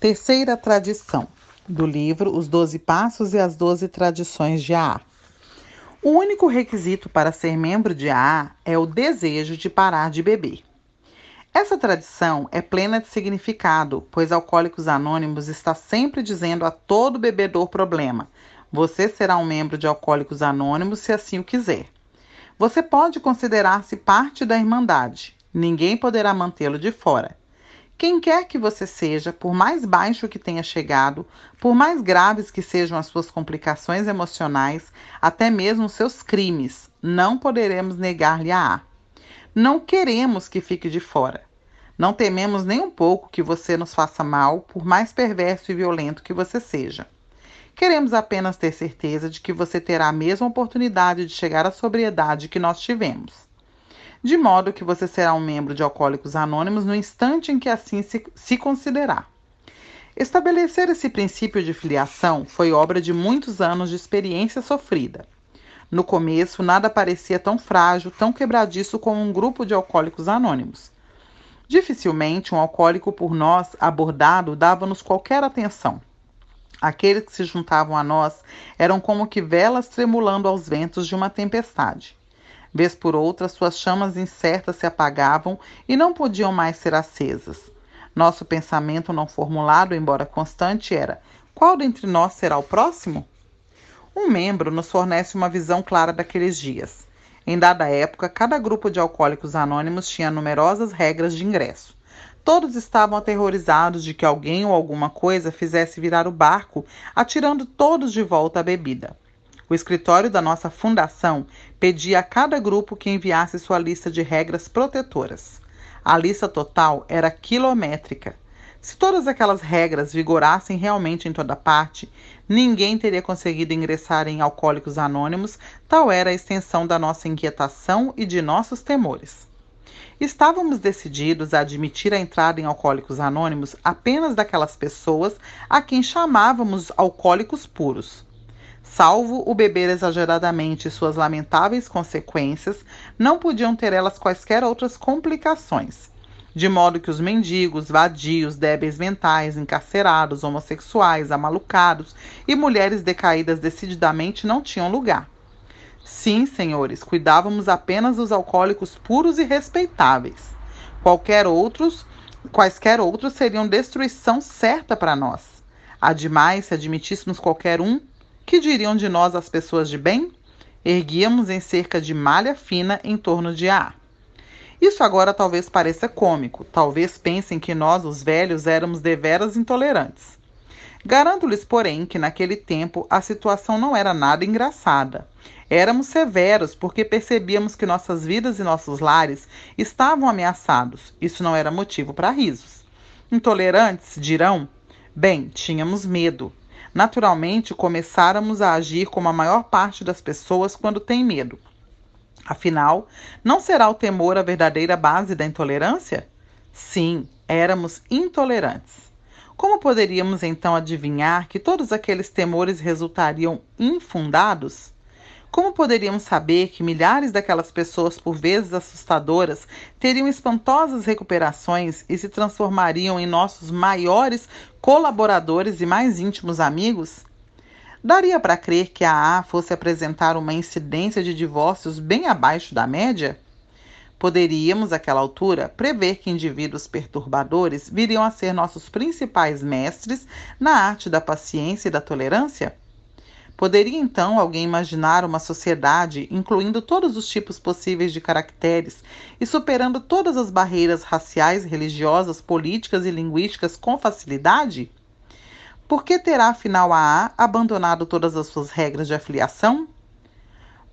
Terceira tradição, do livro Os Doze Passos e as Doze Tradições de AA. O único requisito para ser membro de AA é o desejo de parar de beber. Essa tradição é plena de significado, pois Alcoólicos Anônimos está sempre dizendo a todo bebedor problema: você será um membro de Alcoólicos Anônimos se assim o quiser. Você pode considerar-se parte da Irmandade. Ninguém poderá mantê-lo de fora. Quem quer que você seja, por mais baixo que tenha chegado, por mais graves que sejam as suas complicações emocionais, até mesmo seus crimes, não poderemos negar-lhe a A. Não queremos que fique de fora. Não tememos nem um pouco que você nos faça mal, por mais perverso e violento que você seja. Queremos apenas ter certeza de que você terá a mesma oportunidade de chegar à sobriedade que nós tivemos. De modo que você será um membro de Alcoólicos Anônimos no instante em que assim se, se considerar. Estabelecer esse princípio de filiação foi obra de muitos anos de experiência sofrida. No começo, nada parecia tão frágil, tão quebradiço como um grupo de alcoólicos anônimos. Dificilmente um alcoólico por nós abordado dava-nos qualquer atenção. Aqueles que se juntavam a nós eram como que velas tremulando aos ventos de uma tempestade. Vez por outra, suas chamas incertas se apagavam e não podiam mais ser acesas. Nosso pensamento não formulado, embora constante, era: qual dentre nós será o próximo? Um membro nos fornece uma visão clara daqueles dias. Em dada época, cada grupo de alcoólicos anônimos tinha numerosas regras de ingresso. Todos estavam aterrorizados de que alguém ou alguma coisa fizesse virar o barco, atirando todos de volta à bebida. O escritório da nossa fundação pedia a cada grupo que enviasse sua lista de regras protetoras. A lista total era quilométrica. Se todas aquelas regras vigorassem realmente em toda parte, ninguém teria conseguido ingressar em Alcoólicos Anônimos, tal era a extensão da nossa inquietação e de nossos temores. Estávamos decididos a admitir a entrada em Alcoólicos Anônimos apenas daquelas pessoas a quem chamávamos alcoólicos puros. Salvo o beber exageradamente e suas lamentáveis consequências, não podiam ter elas quaisquer outras complicações de modo que os mendigos, vadios, débeis mentais, encarcerados, homossexuais, amalucados e mulheres decaídas decididamente não tinham lugar. Sim, senhores, cuidávamos apenas dos alcoólicos puros e respeitáveis. Qualquer outros, quaisquer outros seriam destruição certa para nós. Ademais, se admitíssemos qualquer um, que diriam de nós as pessoas de bem? Erguíamos em cerca de malha fina em torno de A. Isso agora talvez pareça cômico, talvez pensem que nós, os velhos, éramos deveras intolerantes. Garanto-lhes, porém, que naquele tempo a situação não era nada engraçada. Éramos severos porque percebíamos que nossas vidas e nossos lares estavam ameaçados. Isso não era motivo para risos. Intolerantes, dirão? Bem, tínhamos medo. Naturalmente, começáramos a agir como a maior parte das pessoas quando tem medo. Afinal, não será o temor a verdadeira base da intolerância? Sim, éramos intolerantes. Como poderíamos então adivinhar que todos aqueles temores resultariam infundados? Como poderíamos saber que milhares daquelas pessoas, por vezes assustadoras, teriam espantosas recuperações e se transformariam em nossos maiores colaboradores e mais íntimos amigos? Daria para crer que a A fosse apresentar uma incidência de divórcios bem abaixo da média? Poderíamos, àquela altura, prever que indivíduos perturbadores viriam a ser nossos principais mestres na arte da paciência e da tolerância? Poderia então alguém imaginar uma sociedade incluindo todos os tipos possíveis de caracteres e superando todas as barreiras raciais, religiosas, políticas e linguísticas com facilidade? Por que terá afinal a A abandonado todas as suas regras de afiliação?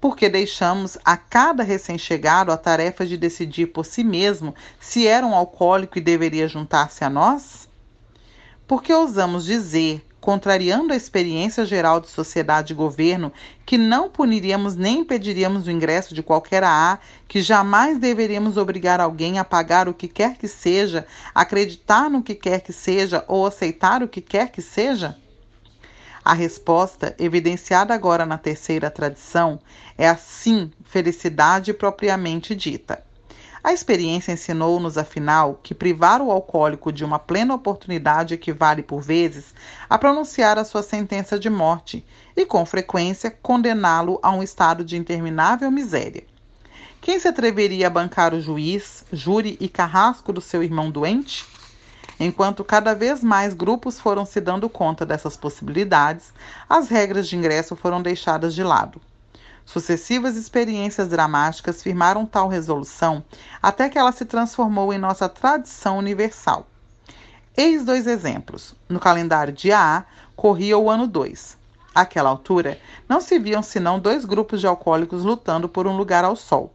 Porque deixamos a cada recém-chegado a tarefa de decidir por si mesmo se era um alcoólico e deveria juntar-se a nós? Porque ousamos dizer contrariando a experiência geral de sociedade e governo, que não puniríamos nem impediríamos o ingresso de qualquer AA, que jamais deveríamos obrigar alguém a pagar o que quer que seja, acreditar no que quer que seja ou aceitar o que quer que seja? A resposta, evidenciada agora na terceira tradição, é a sim felicidade propriamente dita. A experiência ensinou-nos, afinal, que privar o alcoólico de uma plena oportunidade equivale, por vezes, a pronunciar a sua sentença de morte e, com frequência, condená-lo a um estado de interminável miséria. Quem se atreveria a bancar o juiz, júri e carrasco do seu irmão doente? Enquanto cada vez mais grupos foram se dando conta dessas possibilidades, as regras de ingresso foram deixadas de lado. Sucessivas experiências dramáticas firmaram tal resolução até que ela se transformou em nossa tradição universal. Eis dois exemplos. No calendário de AA, corria o ano 2. Àquela altura, não se viam senão dois grupos de alcoólicos lutando por um lugar ao sol.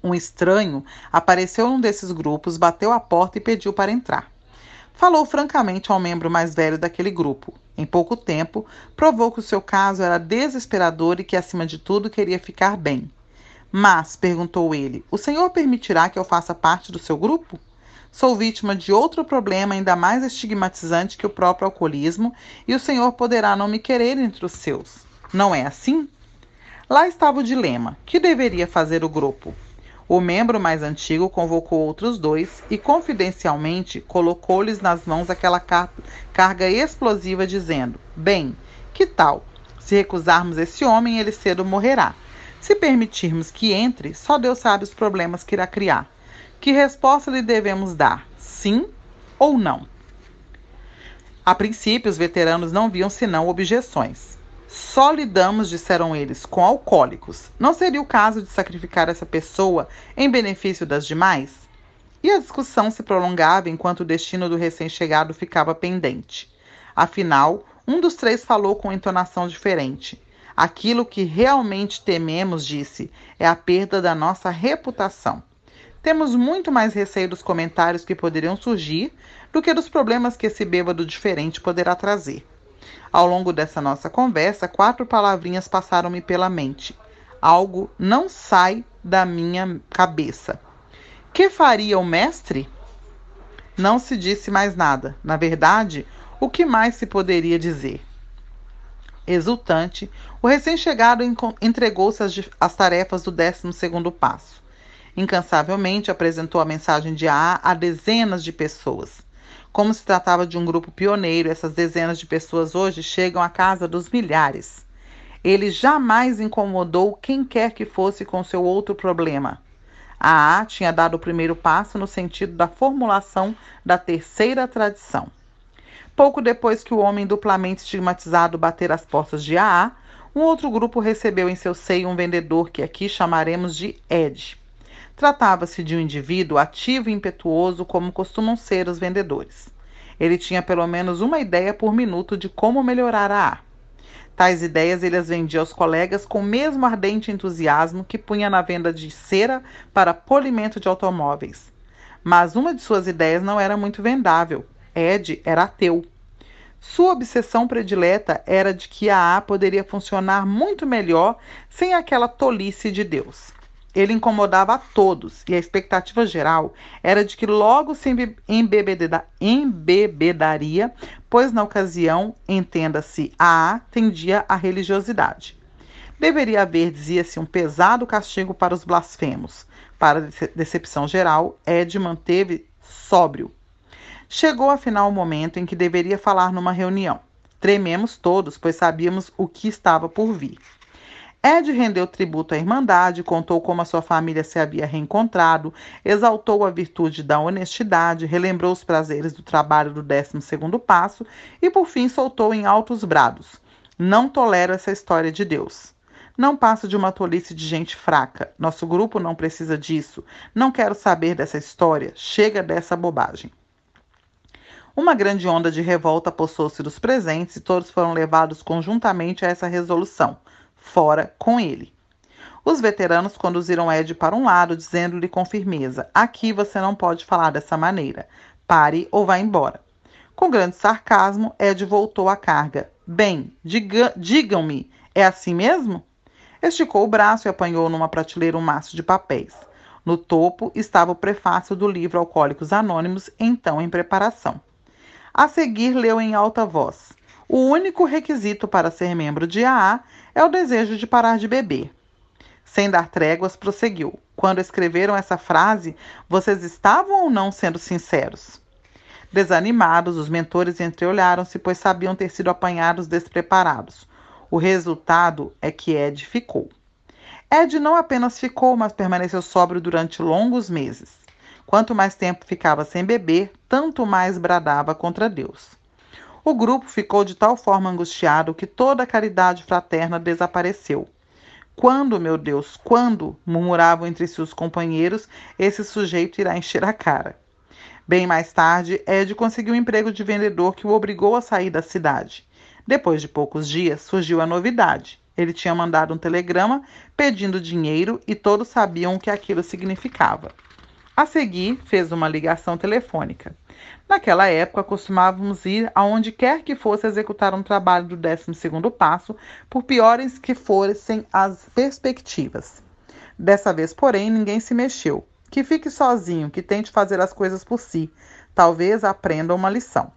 Um estranho apareceu num desses grupos, bateu a porta e pediu para entrar. Falou francamente ao membro mais velho daquele grupo. Em pouco tempo, provou que o seu caso era desesperador e que, acima de tudo, queria ficar bem. Mas, perguntou ele, o senhor permitirá que eu faça parte do seu grupo? Sou vítima de outro problema ainda mais estigmatizante que o próprio alcoolismo e o senhor poderá não me querer entre os seus. Não é assim? Lá estava o dilema: que deveria fazer o grupo? O membro mais antigo convocou outros dois e, confidencialmente, colocou-lhes nas mãos aquela car carga explosiva, dizendo: Bem, que tal? Se recusarmos esse homem, ele cedo morrerá. Se permitirmos que entre, só Deus sabe os problemas que irá criar. Que resposta lhe devemos dar? Sim ou não? A princípio, os veteranos não viam senão objeções. Só lidamos, disseram eles, com alcoólicos. Não seria o caso de sacrificar essa pessoa em benefício das demais? E a discussão se prolongava enquanto o destino do recém-chegado ficava pendente. Afinal, um dos três falou com entonação diferente. Aquilo que realmente tememos, disse, é a perda da nossa reputação. Temos muito mais receio dos comentários que poderiam surgir do que dos problemas que esse bêbado diferente poderá trazer. Ao longo dessa nossa conversa, quatro palavrinhas passaram-me pela mente. Algo não sai da minha cabeça. Que faria o mestre? Não se disse mais nada. Na verdade, o que mais se poderia dizer? Exultante, o recém-chegado entregou-se às, tarefas do 12 passo. Incansavelmente apresentou a mensagem de A a dezenas de pessoas. Como se tratava de um grupo pioneiro, essas dezenas de pessoas hoje chegam à casa dos milhares. Ele jamais incomodou quem quer que fosse com seu outro problema. A A tinha dado o primeiro passo no sentido da formulação da terceira tradição. Pouco depois que o homem duplamente estigmatizado bater as portas de AA, um outro grupo recebeu em seu seio um vendedor que aqui chamaremos de Ed. Tratava-se de um indivíduo ativo e impetuoso, como costumam ser os vendedores. Ele tinha pelo menos uma ideia por minuto de como melhorar a ar. Tais ideias ele as vendia aos colegas com o mesmo ardente entusiasmo que punha na venda de cera para polimento de automóveis. Mas uma de suas ideias não era muito vendável. Ed era ateu. Sua obsessão predileta era de que a A poderia funcionar muito melhor sem aquela tolice de Deus. Ele incomodava a todos e a expectativa geral era de que logo se embebeda, embebedaria, pois na ocasião, entenda-se, a A tendia à religiosidade. Deveria haver, dizia-se, um pesado castigo para os blasfemos. Para decepção geral, Ed manteve sóbrio. Chegou afinal o momento em que deveria falar numa reunião. Trememos todos, pois sabíamos o que estava por vir. Ed rendeu tributo à Irmandade, contou como a sua família se havia reencontrado, exaltou a virtude da honestidade, relembrou os prazeres do trabalho do 12 passo e, por fim, soltou em altos brados: Não tolero essa história de Deus. Não passo de uma tolice de gente fraca. Nosso grupo não precisa disso. Não quero saber dessa história. Chega dessa bobagem. Uma grande onda de revolta apossou-se dos presentes e todos foram levados conjuntamente a essa resolução fora com ele. Os veteranos conduziram Ed para um lado, dizendo-lhe com firmeza: Aqui você não pode falar dessa maneira. Pare ou vá embora. Com grande sarcasmo, Ed voltou à carga. Bem, diga, digam-me, é assim mesmo? Esticou o braço e apanhou numa prateleira um maço de papéis. No topo estava o prefácio do livro Alcoólicos Anônimos, então em preparação. A seguir, leu em alta voz: O único requisito para ser membro de AA é o desejo de parar de beber. Sem dar tréguas, prosseguiu. Quando escreveram essa frase, vocês estavam ou não sendo sinceros? Desanimados, os mentores entreolharam-se, pois sabiam ter sido apanhados despreparados. O resultado é que Ed ficou. Ed não apenas ficou, mas permaneceu sóbrio durante longos meses. Quanto mais tempo ficava sem beber, tanto mais bradava contra Deus. O grupo ficou de tal forma angustiado que toda a caridade fraterna desapareceu. Quando, meu Deus, quando? murmuravam entre si os companheiros, esse sujeito irá encher a cara. Bem mais tarde, Ed conseguiu um emprego de vendedor que o obrigou a sair da cidade. Depois de poucos dias, surgiu a novidade. Ele tinha mandado um telegrama pedindo dinheiro e todos sabiam o que aquilo significava. A seguir, fez uma ligação telefônica. Naquela época, costumávamos ir aonde quer que fosse executar um trabalho do 12 passo, por piores que fossem as perspectivas. Dessa vez, porém, ninguém se mexeu. Que fique sozinho, que tente fazer as coisas por si. Talvez aprenda uma lição.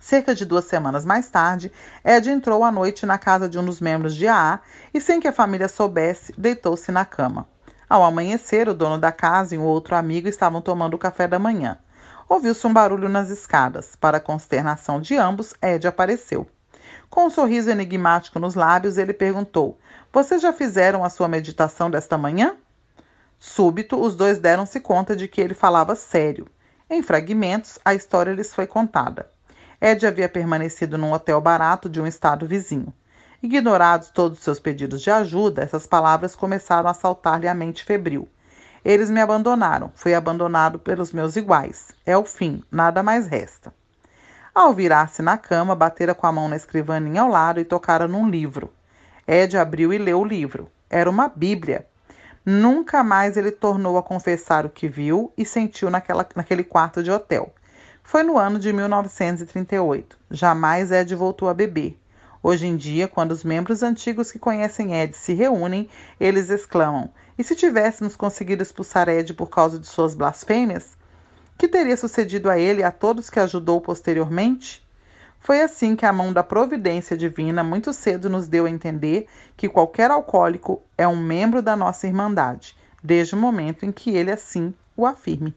Cerca de duas semanas mais tarde, Ed entrou à noite na casa de um dos membros de AA e, sem que a família soubesse, deitou-se na cama. Ao amanhecer, o dono da casa e um outro amigo estavam tomando o café da manhã. Ouviu-se um barulho nas escadas. Para a consternação de ambos, Ed apareceu. Com um sorriso enigmático nos lábios, ele perguntou: Vocês já fizeram a sua meditação desta manhã? Súbito, os dois deram-se conta de que ele falava sério. Em fragmentos, a história lhes foi contada. Ed havia permanecido num hotel barato de um estado vizinho. Ignorados todos os seus pedidos de ajuda, essas palavras começaram a saltar-lhe a mente febril. Eles me abandonaram. Fui abandonado pelos meus iguais. É o fim, nada mais resta. Ao virar-se na cama, batera com a mão na escrivaninha ao lado e tocara num livro. Ed abriu e leu o livro. Era uma Bíblia. Nunca mais ele tornou a confessar o que viu e sentiu naquela, naquele quarto de hotel. Foi no ano de 1938. Jamais Ed voltou a beber. Hoje em dia, quando os membros antigos que conhecem Ed se reúnem, eles exclamam: E se tivéssemos conseguido expulsar Ed por causa de suas blasfêmias? Que teria sucedido a ele e a todos que ajudou posteriormente? Foi assim que a mão da providência divina muito cedo nos deu a entender que qualquer alcoólico é um membro da nossa irmandade, desde o momento em que ele assim o afirme.